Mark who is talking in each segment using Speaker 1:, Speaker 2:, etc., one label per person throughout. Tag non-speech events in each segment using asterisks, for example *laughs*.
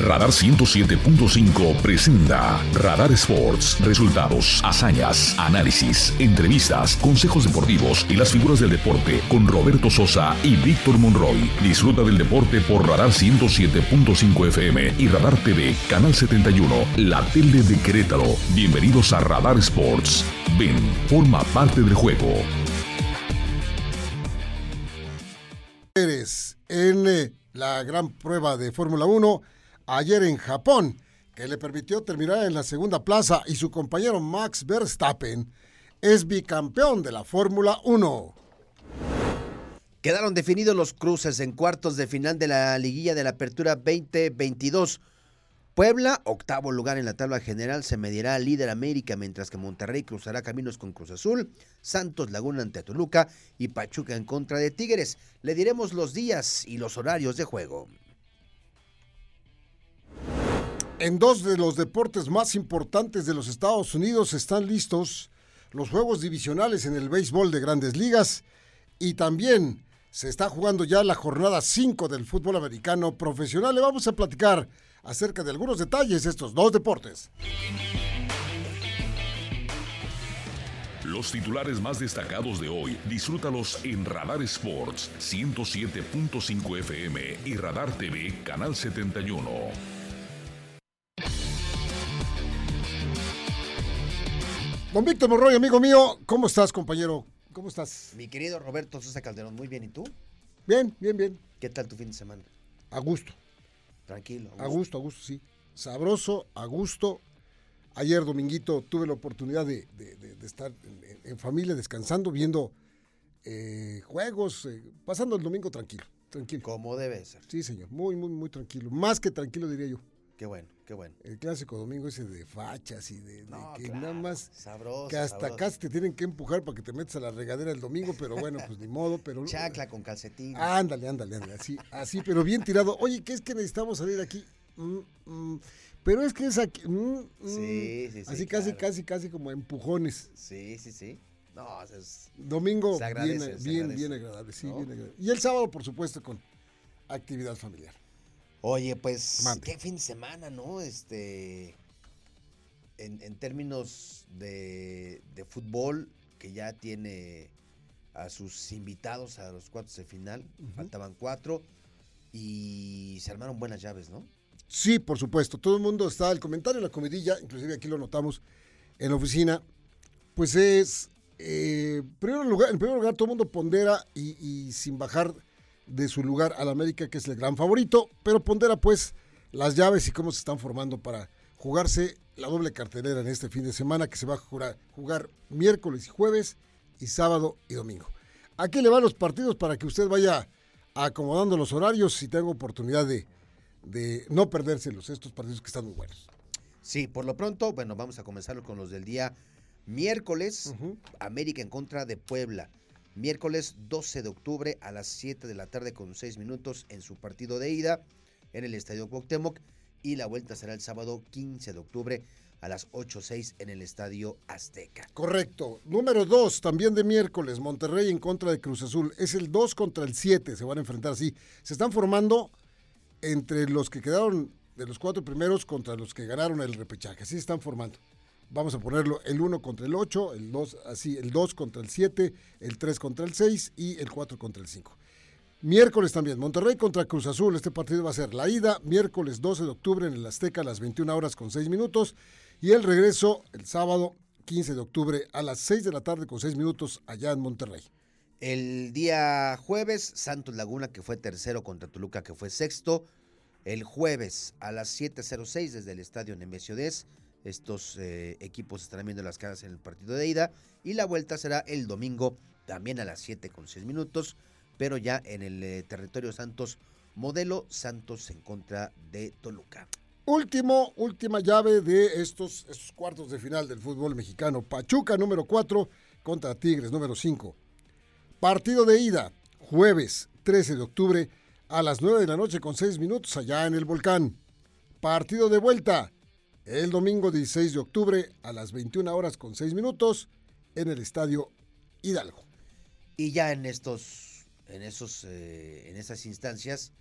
Speaker 1: Radar 107.5 presenta Radar Sports. Resultados, hazañas, análisis, entrevistas, consejos deportivos y las figuras del deporte con Roberto Sosa y Víctor Monroy. Disfruta del deporte por Radar 107.5 FM y Radar TV, Canal 71, la tele de Querétaro. Bienvenidos a Radar Sports. Ven, forma parte del juego.
Speaker 2: En eh, la gran prueba de Fórmula 1 ayer en Japón, que le permitió terminar en la segunda plaza y su compañero Max Verstappen es bicampeón de la Fórmula 1.
Speaker 3: Quedaron definidos los cruces en cuartos de final de la liguilla de la Apertura 2022. Puebla, octavo lugar en la tabla general, se medirá al líder América, mientras que Monterrey cruzará caminos con Cruz Azul, Santos Laguna ante Toluca y Pachuca en contra de Tigres. Le diremos los días y los horarios de juego.
Speaker 2: En dos de los deportes más importantes de los Estados Unidos están listos los juegos divisionales en el béisbol de grandes ligas y también se está jugando ya la jornada 5 del fútbol americano profesional. Le vamos a platicar acerca de algunos detalles de estos dos deportes.
Speaker 1: Los titulares más destacados de hoy, disfrútalos en Radar Sports 107.5 FM y Radar TV Canal 71.
Speaker 2: Don Víctor Morroy, amigo mío, ¿cómo estás, compañero? ¿Cómo estás?
Speaker 3: Mi querido Roberto Sosa Calderón, muy bien, ¿y tú?
Speaker 2: Bien, bien, bien.
Speaker 3: ¿Qué tal tu fin de semana?
Speaker 2: A gusto.
Speaker 3: Tranquilo.
Speaker 2: A gusto, a gusto, sí. Sabroso, a gusto. Ayer, dominguito, tuve la oportunidad de, estar en, familia, descansando, viendo eh, juegos, eh, pasando el domingo tranquilo, tranquilo.
Speaker 3: Como debe ser.
Speaker 2: Sí, señor, muy, muy, muy tranquilo. Más que tranquilo, diría yo.
Speaker 3: Qué bueno, qué bueno.
Speaker 2: El clásico domingo ese de fachas y de,
Speaker 3: que nada más. Sabroso,
Speaker 2: que hasta acá te tienen que empujar para que te metas a la regadera el domingo, pero bueno, pues ni modo. pero
Speaker 3: Chacla con calcetín.
Speaker 2: Ándale, ándale, ándale. Así, así, pero bien tirado. Oye, ¿qué es que necesitamos salir aquí? Mm, mm, pero es que es aquí. Mm,
Speaker 3: sí, sí, sí.
Speaker 2: Así casi, casi, casi como empujones.
Speaker 3: Sí, sí, sí. No, es,
Speaker 2: Domingo bien, bien, bien agradable, sí, bien agradable. Y el sábado, por supuesto, con actividad familiar.
Speaker 3: Oye, pues, qué fin de semana, ¿no? Este, en, términos de, fútbol, que ya tiene a sus invitados a los cuartos de final, faltaban cuatro, y se armaron buenas llaves, ¿no?
Speaker 2: Sí, por supuesto. Todo el mundo está, el comentario, la comidilla, inclusive aquí lo notamos en la oficina, pues es, eh, primero lugar, en primer lugar, todo el mundo pondera y, y sin bajar de su lugar al América, que es el gran favorito, pero pondera pues las llaves y cómo se están formando para jugarse la doble cartelera en este fin de semana que se va a jugar, jugar miércoles y jueves y sábado y domingo. Aquí le van los partidos para que usted vaya acomodando los horarios y tenga oportunidad de, de no perdérselos, estos partidos que están muy buenos.
Speaker 3: Sí, por lo pronto, bueno, vamos a comenzar con los del día miércoles, América en contra de Puebla miércoles 12 de octubre a las 7 de la tarde con 6 minutos en su partido de ida en el Estadio Cuauhtémoc y la vuelta será el sábado 15 de octubre a las 8.06 en el Estadio Azteca.
Speaker 2: Correcto. Número 2, también de miércoles, Monterrey en contra de Cruz Azul. Es el 2 contra el 7, se van a enfrentar así. Se están formando entre los que quedaron de los cuatro primeros contra los que ganaron el repechaje. Así se están formando vamos a ponerlo el 1 contra el 8, el 2 así, el 2 contra el 7, el 3 contra el 6 y el 4 contra el 5. Miércoles también, Monterrey contra Cruz Azul. Este partido va a ser la ida, miércoles 12 de octubre en el Azteca a las 21 horas con 6 minutos. Y el regreso el sábado 15 de octubre a las 6 de la tarde con 6 minutos allá en Monterrey.
Speaker 3: El día jueves, Santos Laguna, que fue tercero contra Toluca, que fue sexto. El jueves a las 7.06 desde el estadio Nemesio 10 estos eh, equipos estarán viendo las caras en el partido de ida y la vuelta será el domingo también a las 7 con 6 minutos, pero ya en el eh, territorio Santos, modelo Santos en contra de Toluca.
Speaker 2: Último, última llave de estos, estos cuartos de final del fútbol mexicano. Pachuca número 4 contra Tigres número 5. Partido de ida, jueves 13 de octubre a las 9 de la noche con 6 minutos allá en el volcán. Partido de vuelta, el domingo 16 de octubre a las 21 horas con 6 minutos en el Estadio Hidalgo.
Speaker 3: Y ya en estos, en esos, eh, en esas instancias,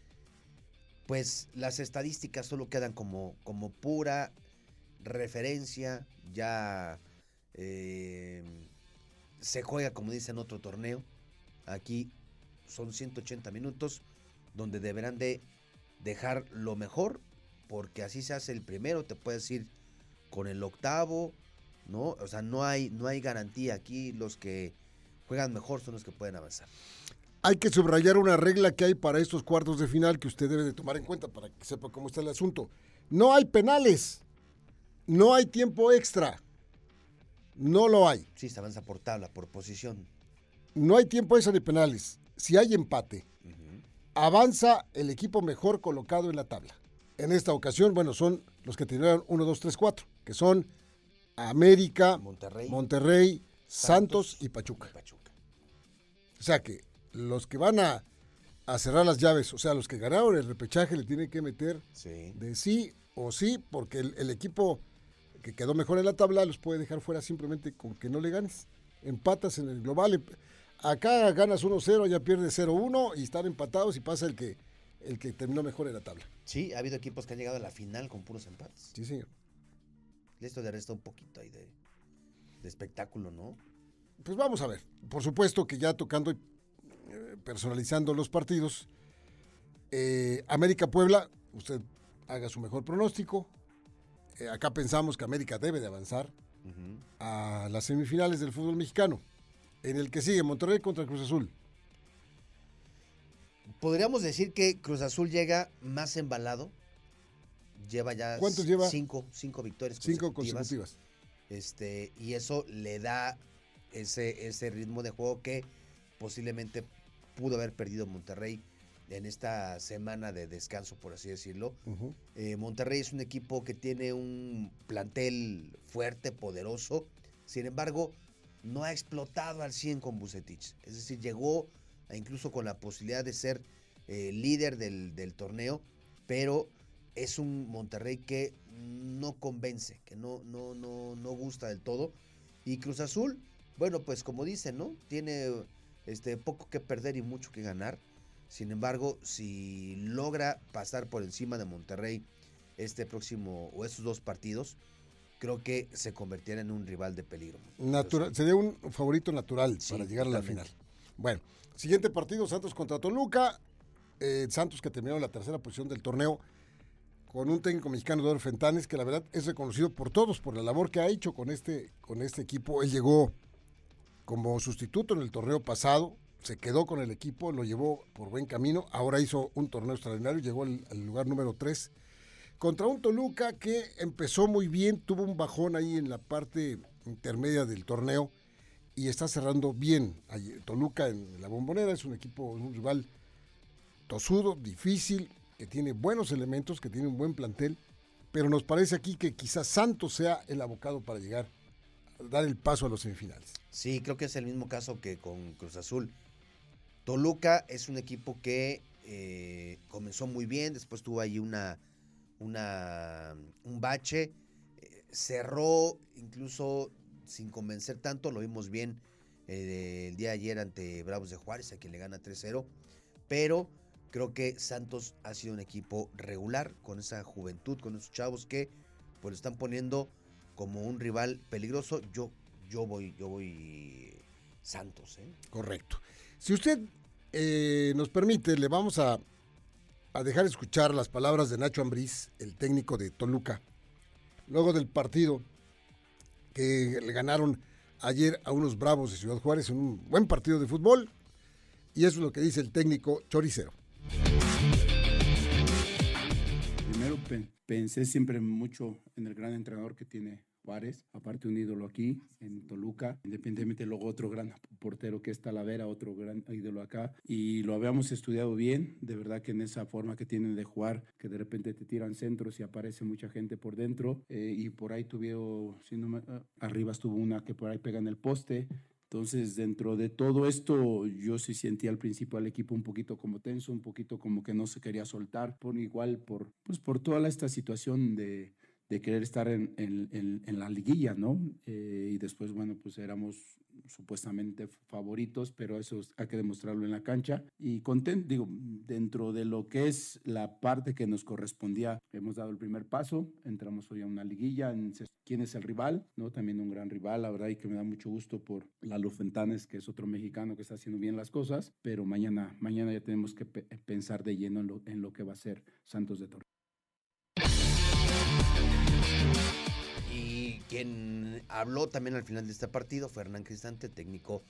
Speaker 3: pues las estadísticas solo quedan como, como pura referencia, ya eh, se juega como dice en otro torneo, aquí son 180 minutos donde deberán de dejar lo mejor, porque así se hace el primero, te puedes ir con el octavo, ¿no? O sea, no hay, no hay garantía aquí, los que juegan mejor son los que pueden avanzar.
Speaker 2: Hay que subrayar una regla que hay para estos cuartos de final que usted debe de tomar en cuenta para que sepa cómo está el asunto. No hay penales, no hay tiempo extra, no lo hay.
Speaker 3: Sí, se avanza por tabla, por posición.
Speaker 2: No hay tiempo extra de penales. Si hay empate, avanza el equipo mejor colocado en la tabla. En esta ocasión, bueno, son los que tuvieron 1, 2, 3, 4, que son América,
Speaker 3: Monterrey,
Speaker 2: Monterrey Santos, y, Pachuca.
Speaker 3: Pachuca.
Speaker 2: O sea que los que van a, a, cerrar las llaves, o sea, los que ganaron el repechaje le tienen que meter
Speaker 3: sí.
Speaker 2: de sí o sí, porque el, el, equipo que quedó mejor en la tabla los puede dejar fuera simplemente con que no le ganes. Empatas en el global. Acá ganas 1-0, ya pierdes 0-1 y están empatados y pasa el que, el que terminó mejor en la tabla.
Speaker 3: Sí, ha habido equipos que han llegado a la final con puros empates.
Speaker 2: Sí, señor.
Speaker 3: Esto le resta un poquito ahí de, de espectáculo, ¿no?
Speaker 2: Pues vamos a ver. Por supuesto que ya tocando y eh, personalizando los partidos, eh, América Puebla, usted haga su mejor pronóstico. Eh, acá pensamos que América debe de avanzar uh -huh. a las semifinales del fútbol mexicano. En el que sigue Monterrey contra Cruz Azul.
Speaker 3: Podríamos decir que Cruz Azul llega más embalado. Lleva ya
Speaker 2: ¿Cuántos lleva?
Speaker 3: Cinco, cinco victorias
Speaker 2: cinco consecutivas.
Speaker 3: Este, y eso le da ese, ese ritmo de juego que posiblemente pudo haber perdido Monterrey en esta semana de descanso, por así decirlo. Uh -huh. eh, Monterrey es un equipo que tiene un plantel fuerte, poderoso. Sin embargo, no ha explotado al 100 con Bucetich. Es decir, llegó a incluso con la posibilidad de ser eh, líder del, del, torneo, pero es un Monterrey que no convence, que no, no, no, no gusta del todo. Y Cruz Azul, bueno, pues como dicen, ¿no? Tiene este, poco que perder y mucho que ganar. Sin embargo, si logra pasar por encima de Monterrey este próximo o estos dos partidos, creo que se convertirá en un rival de peligro.
Speaker 2: Natural, sería un favorito natural sí, para llegar a la final. Bueno, siguiente partido, Santos contra Toluca. Eh, Santos que terminó en la tercera posición del torneo con un técnico mexicano, Eduardo Fentanes, que la verdad es reconocido por todos por la labor que ha hecho con este, con este equipo. Él llegó como sustituto en el torneo pasado, se quedó con el equipo, lo llevó por buen camino, ahora hizo un torneo extraordinario, llegó al, al lugar número 3 contra un Toluca que empezó muy bien, tuvo un bajón ahí en la parte intermedia del torneo y está cerrando bien. Toluca en la bombonera es un equipo, un rival tosudo, difícil, que tiene buenos elementos, que tiene un buen plantel, pero nos parece aquí que quizás Santos sea el abocado para llegar dar el paso a los semifinales.
Speaker 3: Sí, creo que es el mismo caso que con Cruz Azul. Toluca es un equipo que eh, comenzó muy bien, después tuvo ahí una una, un bache, eh, cerró incluso sin convencer tanto, lo vimos bien eh, el día de ayer ante Bravos de Juárez, a quien le gana 3-0, pero creo que Santos ha sido un equipo regular con esa juventud, con esos chavos que pues lo están poniendo como un rival peligroso. Yo, yo voy, yo voy Santos. ¿eh?
Speaker 2: Correcto. Si usted eh, nos permite, le vamos a a dejar escuchar las palabras de Nacho Ambriz, el técnico de Toluca, luego del partido que le ganaron ayer a unos bravos de Ciudad Juárez en un buen partido de fútbol. Y eso es lo que dice el técnico Choricero.
Speaker 4: Primero pensé siempre mucho en el gran entrenador que tiene Juárez, aparte un ídolo aquí en Toluca, independientemente luego otro gran portero que es Talavera, otro gran ídolo acá, y lo habíamos estudiado bien, de verdad que en esa forma que tienen de jugar, que de repente te tiran centros y aparece mucha gente por dentro, eh, y por ahí tuvieron, si no me, arriba estuvo una que por ahí pega en el poste, entonces, dentro de todo esto, yo sí sentí al principio al equipo un poquito como tenso, un poquito como que no se quería soltar, por igual por, pues por toda esta situación de, de querer estar en, en, en, en, la liguilla, ¿no? Eh, y después, bueno, pues éramos supuestamente favoritos, pero eso hay que demostrarlo en la cancha. Y contento, digo, dentro de lo que es la parte que nos correspondía, hemos dado el primer paso, entramos hoy a una liguilla, en quién es el rival, ¿no? También un gran rival, la verdad, y que me da mucho gusto por Lalo Fentanes, que es otro mexicano que está haciendo bien las cosas, pero mañana, mañana ya tenemos que pensar de lleno en lo, en lo que va a ser Santos de Torre.
Speaker 3: Quien habló también al final de este partido fue Hernán Cristante, técnico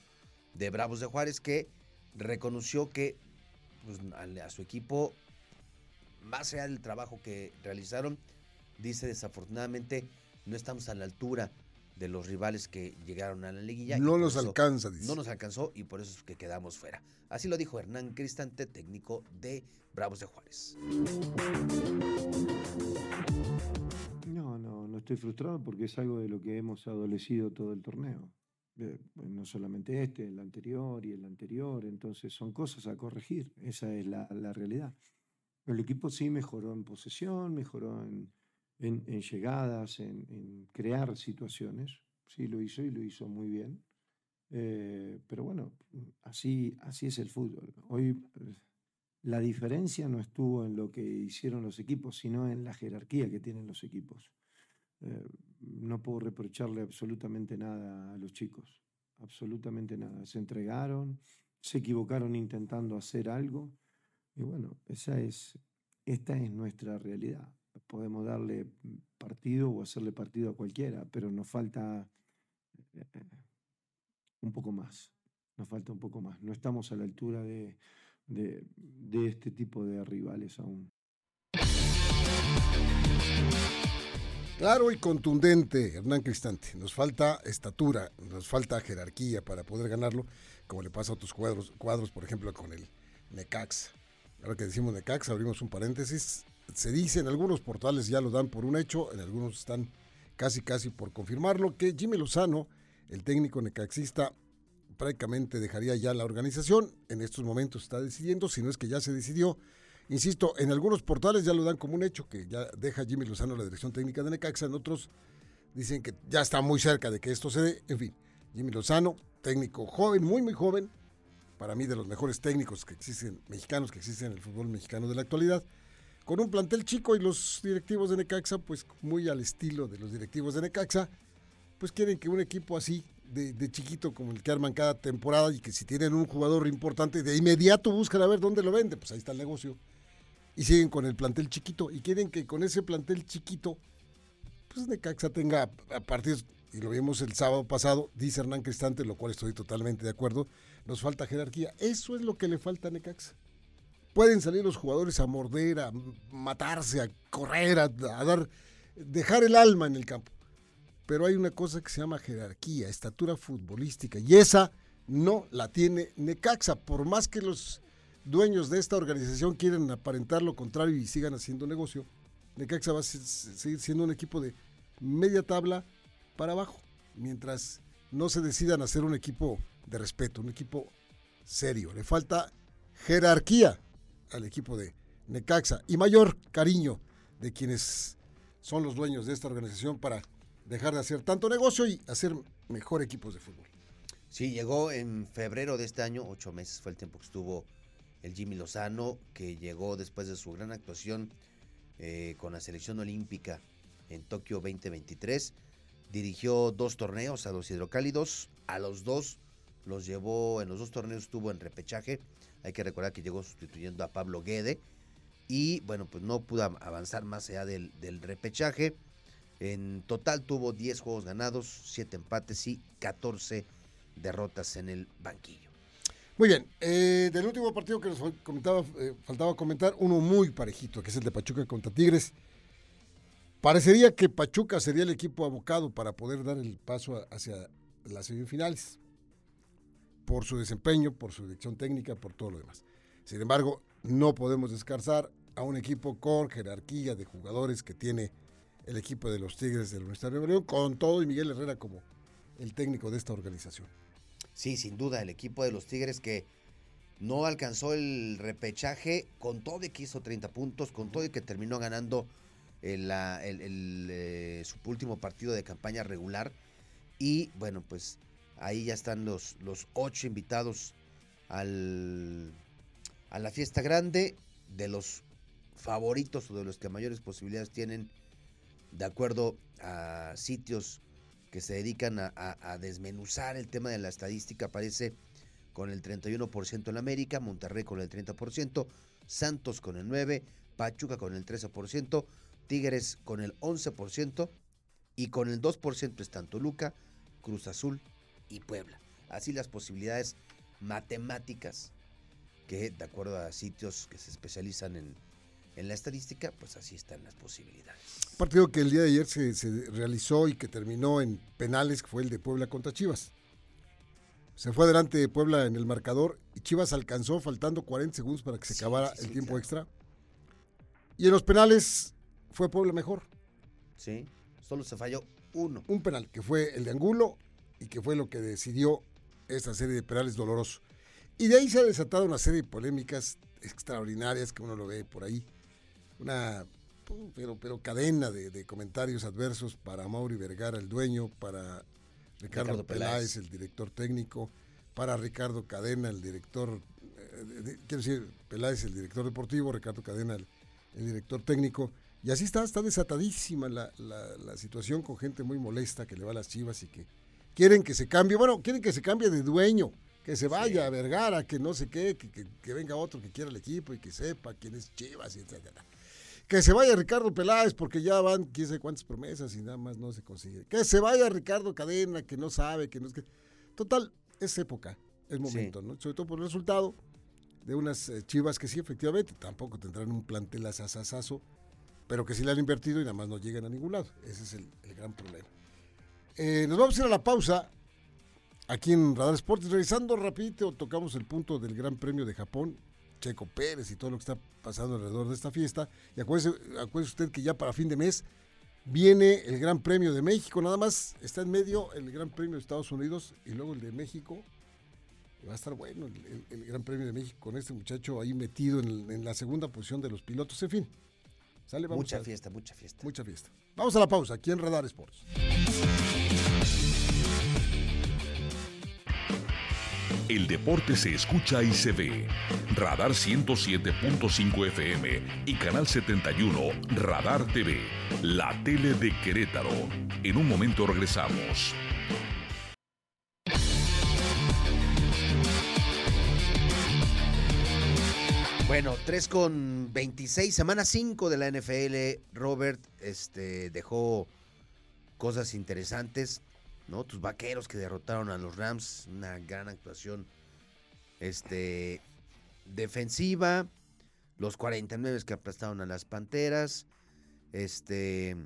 Speaker 3: de Bravos de Juárez, que reconoció que pues, a, su equipo, más allá del trabajo que realizaron, dice desafortunadamente no estamos a la altura de los rivales que llegaron a la liguilla.
Speaker 2: No nos alcanza, dice.
Speaker 3: No nos alcanzó y por eso es que quedamos fuera. Así lo dijo Hernán Cristante, técnico de Bravos de Juárez.
Speaker 5: Estoy frustrado porque es algo de lo que hemos adolecido todo el torneo. Eh, no solamente este, el anterior y el anterior, entonces son cosas a corregir, esa es la, realidad. El equipo sí mejoró en posesión, mejoró en, llegadas, en, crear situaciones, sí lo hizo y lo hizo muy bien. Eh, pero bueno, así, así es el fútbol. Hoy la diferencia no estuvo en lo que hicieron los equipos, sino en la jerarquía que tienen los equipos. Eh, no puedo reprocharle absolutamente nada a los chicos, absolutamente nada. Se entregaron, se equivocaron intentando hacer algo y bueno, esa es, esta es nuestra realidad. Podemos darle partido o hacerle partido a cualquiera, pero nos falta eh, un poco más, nos falta un poco más. No estamos a la altura de, de, este tipo de rivales aún.
Speaker 2: Claro y contundente, Hernán Cristante. Nos falta estatura, nos falta jerarquía para poder ganarlo, como le pasa a otros cuadros, cuadros por ejemplo, con el Necax. Ahora que decimos Necax, abrimos un paréntesis. Se dice en algunos portales ya lo dan por un hecho, en algunos están casi casi por confirmarlo, que Jimmy Lozano, el técnico necaxista, prácticamente dejaría ya la organización. En estos momentos está decidiendo, si no es que ya se decidió. Insisto, en algunos portales ya lo dan como un hecho, que ya deja Jimmy Lozano la dirección técnica de Necaxa. En otros dicen que ya está muy cerca de que esto se dé. En fin, Jimmy Lozano, técnico joven, muy, muy joven. Para mí, de los mejores técnicos que existen, mexicanos que existen en el fútbol mexicano de la actualidad. Con un plantel chico y los directivos de Necaxa, pues muy al estilo de los directivos de Necaxa, pues quieren que un equipo así de, chiquito como el que arman cada temporada y que si tienen un jugador importante, de inmediato buscan a ver dónde lo vende, pues ahí está el negocio. Y siguen con el plantel chiquito y quieren que con ese plantel chiquito, pues Necaxa tenga a partidos, y lo vimos el sábado pasado, dice Hernán Cristante, lo cual estoy totalmente de acuerdo, nos falta jerarquía. Eso es lo que le falta a Necaxa. Pueden salir los jugadores a morder, a matarse, a correr, a dar, dejar el alma en el campo pero hay una cosa que se llama jerarquía, estatura futbolística, y esa no la tiene Necaxa, por más que los dueños de esta organización quieren aparentar lo contrario y sigan haciendo negocio, Necaxa va a seguir siendo un equipo de media tabla para abajo, mientras no se decidan hacer un equipo de respeto, un equipo serio. Le falta jerarquía al equipo de Necaxa y mayor cariño de quienes son los dueños de esta organización para dejar de hacer tanto negocio y hacer mejor equipos de fútbol.
Speaker 3: Sí, llegó en febrero de este año, ocho meses fue el tiempo que estuvo el Jimmy Lozano, que llegó después de su gran actuación eh, con la selección olímpica en Tokio 2023. Dirigió dos torneos a los hidrocálidos, a los dos los llevó, en los dos torneos estuvo en repechaje. Hay que recordar que llegó sustituyendo a Pablo Guede. Y bueno, pues no pudo avanzar más allá del, del repechaje. En total tuvo 10 juegos ganados, 7 empates y 14 derrotas en el banquillo.
Speaker 2: Muy bien, eh, del último partido que nos comentaba, eh, faltaba comentar, uno muy parejito, que es el de Pachuca contra Tigres. Parecería que Pachuca sería el equipo abocado para poder dar el paso hacia las semifinales, por su desempeño, por su dirección técnica, por todo lo demás. Sin embargo, no podemos descansar a un equipo con jerarquía de jugadores que tiene el equipo de los Tigres del Universitario de con todo y Miguel Herrera como el técnico de esta organización.
Speaker 3: Sí, sin duda, el equipo de los Tigres que no alcanzó el repechaje con todo y que hizo 30 puntos, con todo y que terminó ganando el, el, eh, su último partido de campaña regular. Y bueno, pues Ahí ya están los, los ocho invitados al, a la fiesta grande de los favoritos o de los que mayores posibilidades tienen, de acuerdo a sitios que se dedican a, desmenuzar el tema de la estadística, aparece con el 31% en América, Monterrey con el 30%, Santos con el 9%, Pachuca con el 13%, Tigres con el 11% y con el 2% están Toluca, Cruz Azul y Puebla. Así las posibilidades matemáticas que de acuerdo a sitios que se especializan en, en la estadística, pues así están las posibilidades.
Speaker 2: Partido que el día de ayer se, se realizó y que terminó en penales, que fue el de Puebla contra Chivas. Se fue adelante de Puebla en el marcador y Chivas alcanzó faltando 40 segundos para que se
Speaker 3: Sí,
Speaker 2: acabara
Speaker 3: sí,
Speaker 2: el tiempo
Speaker 3: claro.
Speaker 2: extra. Y en los penales fue Puebla mejor.
Speaker 3: ¿Sí? Solo se falló uno.
Speaker 2: Un penal que fue el de Angulo y que fue lo que decidió esta serie de penales dolorosos. Y de ahí se ha desatado una serie de polémicas extraordinarias que uno lo ve por ahí. Una pero, pero cadena de, de comentarios adversos para Mauri Vergara, el dueño, para Ricardo,
Speaker 3: Ricardo
Speaker 2: Peláez,
Speaker 3: Peláez.
Speaker 2: el director técnico, para Ricardo Cadena, el director, eh, de- quiero decir, Peláez, el director deportivo, Ricardo Cadena, el, el director técnico. Y así está, está desatadísima la, la- la situación con gente muy molesta que le va a las chivas y que quieren que se cambie, bueno, quieren que se cambie de dueño, que se vaya a Vergara, que no sé qué, que, que- que venga otro que quiera el equipo y que sepa quién es Chivas, y etcétera. Que se vaya Ricardo Peláez porque ya van quién sabe cuántas promesas y nada más no se consigue. Que se vaya Ricardo Cadena, que no sabe, que no es que... Total, es época, es momento, ¿no? Sobre todo por el resultado de unas eh, chivas que sí, efectivamente, tampoco tendrán un plantel asasasazo, pero que sí le han invertido y nada más no llegan a ningún lado. Ese es el, el gran problema. Eh, nos vamos a ir a la pausa aquí en Radar Sports. Revisando rapidito, tocamos el punto del Gran Premio de Japón, Checo Pérez y todo lo que está pasando alrededor de esta fiesta. Y acuérdese, acuérdese usted que ya para fin de mes viene el Gran Premio de México. Nada más está en medio el Gran Premio de Estados Unidos y luego el de México. Va a estar bueno el, el- el Gran Premio de México con este muchacho ahí metido en, en la segunda posición de los pilotos. En fin, sale, vamos
Speaker 3: Mucha
Speaker 2: a-
Speaker 3: fiesta, mucha fiesta.
Speaker 2: Mucha fiesta. Vamos a la pausa aquí en Radar Sports.
Speaker 1: El deporte se escucha y se ve. Radar 107.5 FM y Canal 71 Radar TV. La tele de Querétaro. En un momento regresamos.
Speaker 3: Bueno, 3 con 26, semana 5 de la NFL. Robert este, dejó cosas interesantes, Tus vaqueros que derrotaron a los Rams, una gran actuación este, defensiva. Los 49 que aplastaron a las Panteras. Este,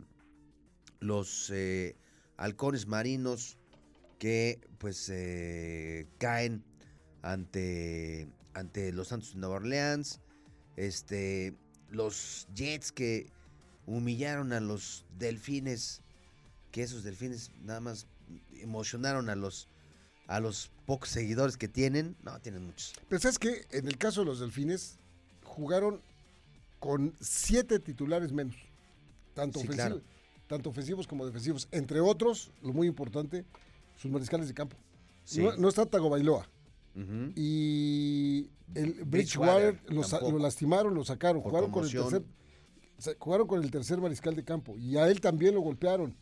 Speaker 3: los eh, halcones marinos que pues eh, caen ante, ante los Santos de Nueva Orleans, este, los Jets que humillaron a los Delfines, que esos Delfines nada más emocionaron a los a los pocos seguidores que tienen, no, tienen muchos.
Speaker 2: Pero sabes que en el caso de los delfines jugaron con siete titulares menos, tanto,
Speaker 3: Sí,
Speaker 2: ofensivo-
Speaker 3: claro.
Speaker 2: tanto ofensivos como defensivos. Entre otros, lo muy importante, sus mariscales de campo.
Speaker 3: Sí.
Speaker 2: No, no está Tagovailoa.
Speaker 3: Ujú.
Speaker 2: Y el
Speaker 3: Bridgewater
Speaker 2: Bridgewater lo, lastimaron, lo sacaron.
Speaker 3: Por
Speaker 2: Jugaron con, el tercer, jugaron con el tercer mariscal de campo. Y a él también lo golpearon.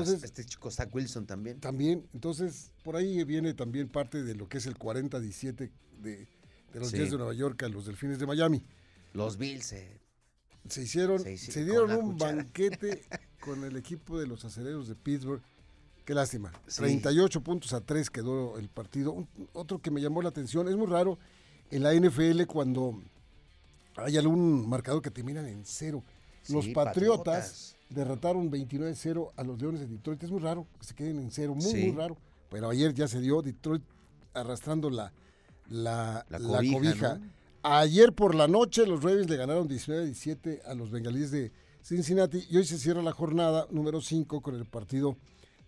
Speaker 2: Entonces,
Speaker 3: este chico Zach Wilson también.
Speaker 2: también, entonces, por ahí viene también parte de lo que es el 40-17 de, de los
Speaker 3: Sí.
Speaker 2: Jets de Nueva York a los Delfines de Miami.
Speaker 3: Los Bills. eh,
Speaker 2: Se hicieron,
Speaker 3: Se hici-
Speaker 2: se dieron un
Speaker 3: cuchara.
Speaker 2: banquete *laughs* con el equipo de los aceleros de Pittsburgh. Qué lástima.
Speaker 3: Sí.
Speaker 2: 38 puntos a 3 quedó el partido. Un- otro que me llamó la atención, es muy raro en la NFL cuando hay algún marcador que terminan en cero. Los
Speaker 3: Sí,
Speaker 2: Patriotas,
Speaker 3: Patriotas.
Speaker 2: derrotaron 29-0 a los Leones de Detroit. Es muy raro que se queden en cero, muy,
Speaker 3: Sí.
Speaker 2: muy raro. Pero ayer ya se dio Detroit arrastrando la, la,
Speaker 3: La
Speaker 2: la
Speaker 3: cobija,
Speaker 2: cobija.
Speaker 3: ¿no?
Speaker 2: Ayer por la noche los Ravens le ganaron 19-17 a los Bengalíes de Cincinnati y hoy se cierra la jornada número 5 con el partido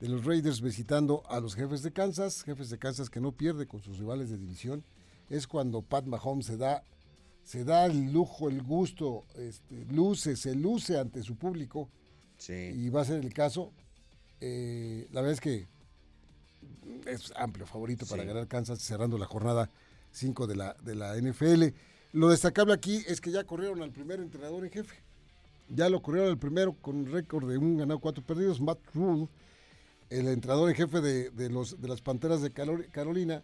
Speaker 2: de los Raiders visitando a los jefes de Kansas, jefes de Kansas que no pierde con sus rivales de división. Es cuando Pat Mahomes se da, se da el lujo, el gusto, este, luce, se luce ante su público
Speaker 3: Sí.
Speaker 2: y va a ser el caso. Eh, la verdad es que es amplio favorito para ganar Kansas cerrando la jornada 5 de la, de la NFL. Lo destacable aquí es que ya corrieron al primer entrenador en jefe. Ya lo corrieron al primero con un récord de un ganado, cuatro perdidos. Matt Rule, el entrenador en jefe de, los, de las Panteras de Carolina,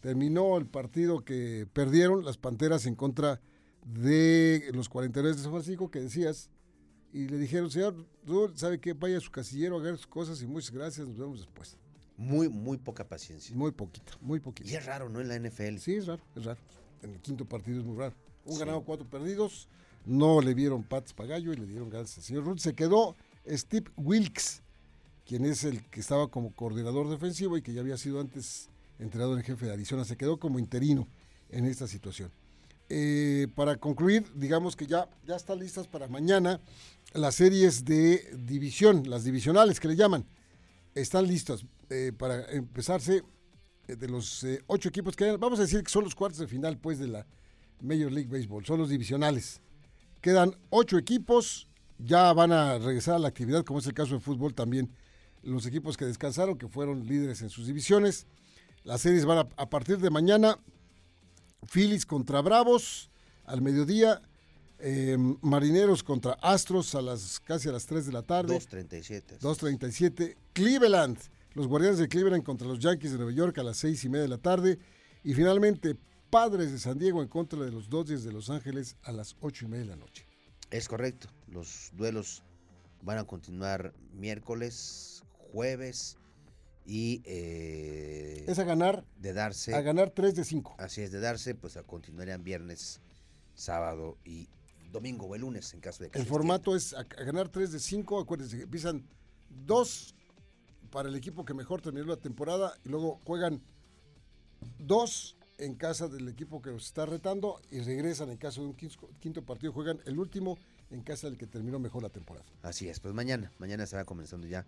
Speaker 2: terminó el partido que perdieron las Panteras en contra de los 49 de San Francisco que decías. Y le dijeron, señor ¿sabe qué? Vaya a su casillero a ver sus cosas y muchas gracias, nos vemos después.
Speaker 3: Muy, muy poca paciencia.
Speaker 2: Muy poquita, muy poquita.
Speaker 3: Y es raro, ¿no? En la NFL.
Speaker 2: Sí, es raro, es raro. En el quinto partido es muy raro. Un ganado, cuatro perdidos. No le vieron Pats Pagallo y le dieron gracias al señor Ruth. Se quedó Steve Wilkes, quien es el que estaba como coordinador defensivo y que ya había sido antes entrenador en jefe de Arizona. Se quedó como interino en esta situación. Eh, para concluir, digamos que ya, ya están listas para mañana las series de división, las divisionales que le llaman. Están listas. Eh, para empezarse eh, de los ocho equipos que hay, vamos a decir que son los cuartos de final pues de la Major League Baseball, son los divisionales. Quedan ocho equipos, ya van a regresar a la actividad, como es el caso de fútbol también. Los equipos que descansaron, que fueron líderes en sus divisiones. Las series van a, a partir de mañana. Phillies contra Bravos al mediodía. Marineros contra Astros a las casi a las 3 de la tarde.
Speaker 3: 2.37.
Speaker 2: 2.37. Cleveland los Guardianes de Cleveland contra los Yankees de Nueva York a las seis y media de la tarde. Y finalmente, Padres de San Diego en contra de los Dodgers de Los Ángeles a las ocho y media de la noche.
Speaker 3: Es correcto. Los duelos van a continuar miércoles, jueves y... Eh,
Speaker 2: es a ganar.
Speaker 3: De darse.
Speaker 2: A ganar tres de cinco.
Speaker 3: Así es, de darse, pues a continuarían viernes, sábado y domingo o el lunes en caso de que...
Speaker 2: El formato es a, ganar tres de cinco. Acuérdense que empiezan dos para el equipo que mejor terminó la temporada y luego juegan dos en casa del equipo que los está retando y regresan en caso de un quinto, partido, juegan el último en casa del que terminó mejor la temporada.
Speaker 3: Así es, pues mañana, mañana estará comenzando ya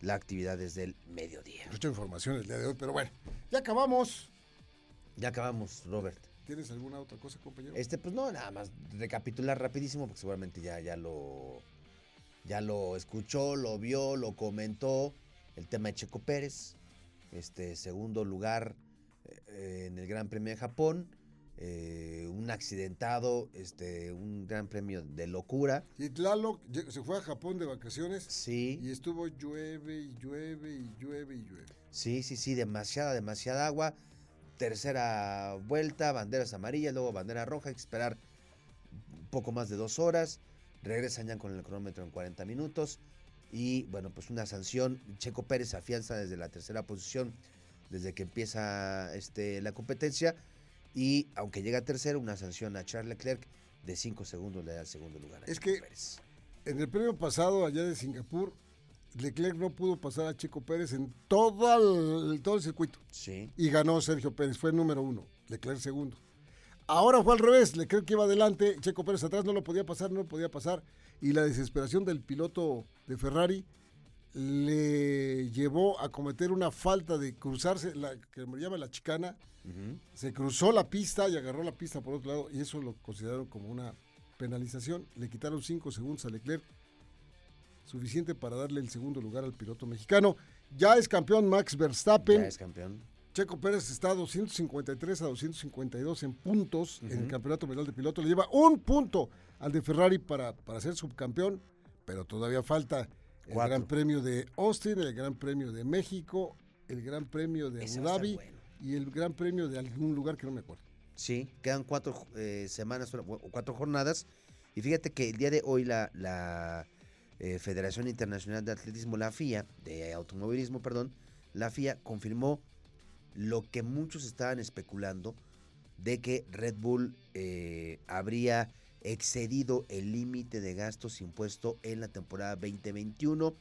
Speaker 3: la actividad desde el mediodía.
Speaker 2: Mucha información el día de hoy, pero bueno, ya acabamos.
Speaker 3: Ya acabamos, Robert.
Speaker 2: ¿Tienes alguna otra cosa, compañero?
Speaker 3: Este, pues no, nada más recapitular rapidísimo, porque seguramente ya, ya lo ya lo escuchó, lo vio, lo comentó el tema de Checo Pérez, este segundo lugar eh, en el Gran Premio de Japón, eh, un accidentado, este, un gran premio de locura.
Speaker 2: Y Tlaloc se fue a Japón de vacaciones.
Speaker 3: Sí.
Speaker 2: Y estuvo llueve y llueve y llueve y llueve.
Speaker 3: Sí, sí, sí, demasiada, demasiada agua. Tercera vuelta, banderas amarillas, luego bandera roja, hay que esperar poco más de dos horas. Regresan ya con el cronómetro en 40 minutos. Y bueno, pues una sanción. Checo Pérez afianza desde la tercera posición, desde que empieza este, la competencia. Y aunque llega tercero, una sanción a Charles Leclerc de 5 segundos le da el segundo lugar.
Speaker 2: es que en el premio pasado allá de Singapur, Leclerc no pudo pasar a Checo Pérez en todo el, todo el circuito.
Speaker 3: Sí.
Speaker 2: Y ganó Sergio Pérez, fue el número uno, Leclerc segundo. Ahora fue al revés, Leclerc iba adelante, Checo Pérez atrás, no lo podía pasar, no lo podía pasar y la desesperación del piloto de Ferrari le llevó a cometer una falta de cruzarse, la que me llama la chicana, se cruzó la pista y agarró la pista por otro lado y eso lo consideraron como una penalización, le quitaron cinco segundos a Leclerc, suficiente para darle el segundo lugar al piloto mexicano. Ya es campeón Max Verstappen.
Speaker 3: Ya es campeón.
Speaker 2: Checo Pérez está a 253 a 252 en puntos en el Campeonato Mundial de Piloto. Le lleva un punto al de Ferrari para, para ser subcampeón, pero todavía falta el Gran Premio de Austin, el Gran Premio de México, el Gran Premio de Abu Dhabi y el Gran Premio de algún lugar que no me acuerdo.
Speaker 3: Sí, quedan cuatro eh, semanas o cuatro jornadas. Y fíjate que el día de hoy la, la eh, Federación Internacional de Atletismo, la FIA, de Automovilismo, perdón, la FIA confirmó lo que muchos estaban especulando de que Red Bull eh, habría excedido el límite de gastos impuesto en la temporada 2021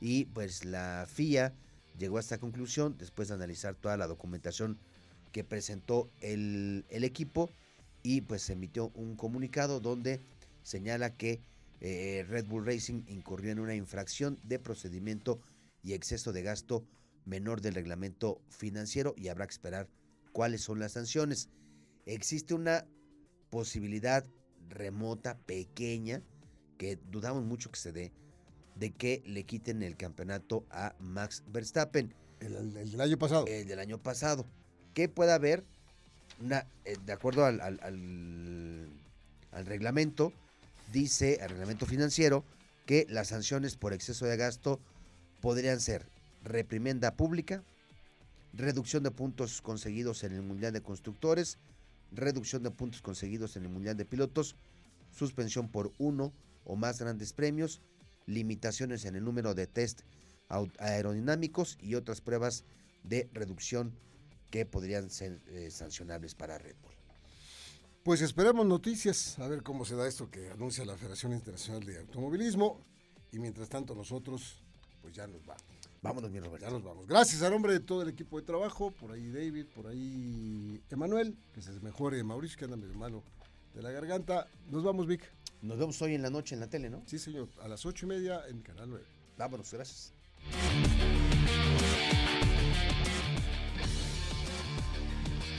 Speaker 3: y pues la FIA llegó a esta conclusión después de analizar toda la documentación que presentó el, equipo y pues se emitió un comunicado donde señala que eh, Red Bull Racing incurrió en una infracción de procedimiento y exceso de gasto menor del reglamento financiero y habrá que esperar cuáles son las sanciones. Existe una posibilidad remota, pequeña, que dudamos mucho que se dé, de que le quiten el campeonato a Max Verstappen.
Speaker 2: El, del año pasado.
Speaker 3: El del año pasado. Que pueda haber, una, eh, de acuerdo al, al, al reglamento, dice el reglamento financiero que las sanciones por exceso de gasto podrían ser reprimenda pública, reducción de puntos conseguidos en el Mundial de Constructores, reducción de puntos conseguidos en el Mundial de Pilotos, suspensión por uno o más grandes premios, limitaciones en el número de test aerodinámicos y otras pruebas de reducción que podrían ser eh, sancionables para Red Bull.
Speaker 2: Pues esperemos noticias, a ver cómo se da esto que anuncia la Federación Internacional de Automovilismo. Y mientras tanto nosotros, pues ya nos vamos.
Speaker 3: Vámonos, mi Roberto.
Speaker 2: Ya nos vamos. Gracias al nombre de todo el equipo de trabajo, por ahí David, por ahí Emanuel, que se mejore, Mauricio, que anda medio malo de la garganta. Nos vamos, Vic.
Speaker 3: Nos vemos hoy en la noche en la tele, ¿no?
Speaker 2: Sí, señor, a las ocho y media en Canal 9.
Speaker 3: Vámonos, gracias.